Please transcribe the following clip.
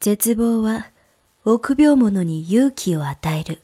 絶望は臆病者に勇気を与える。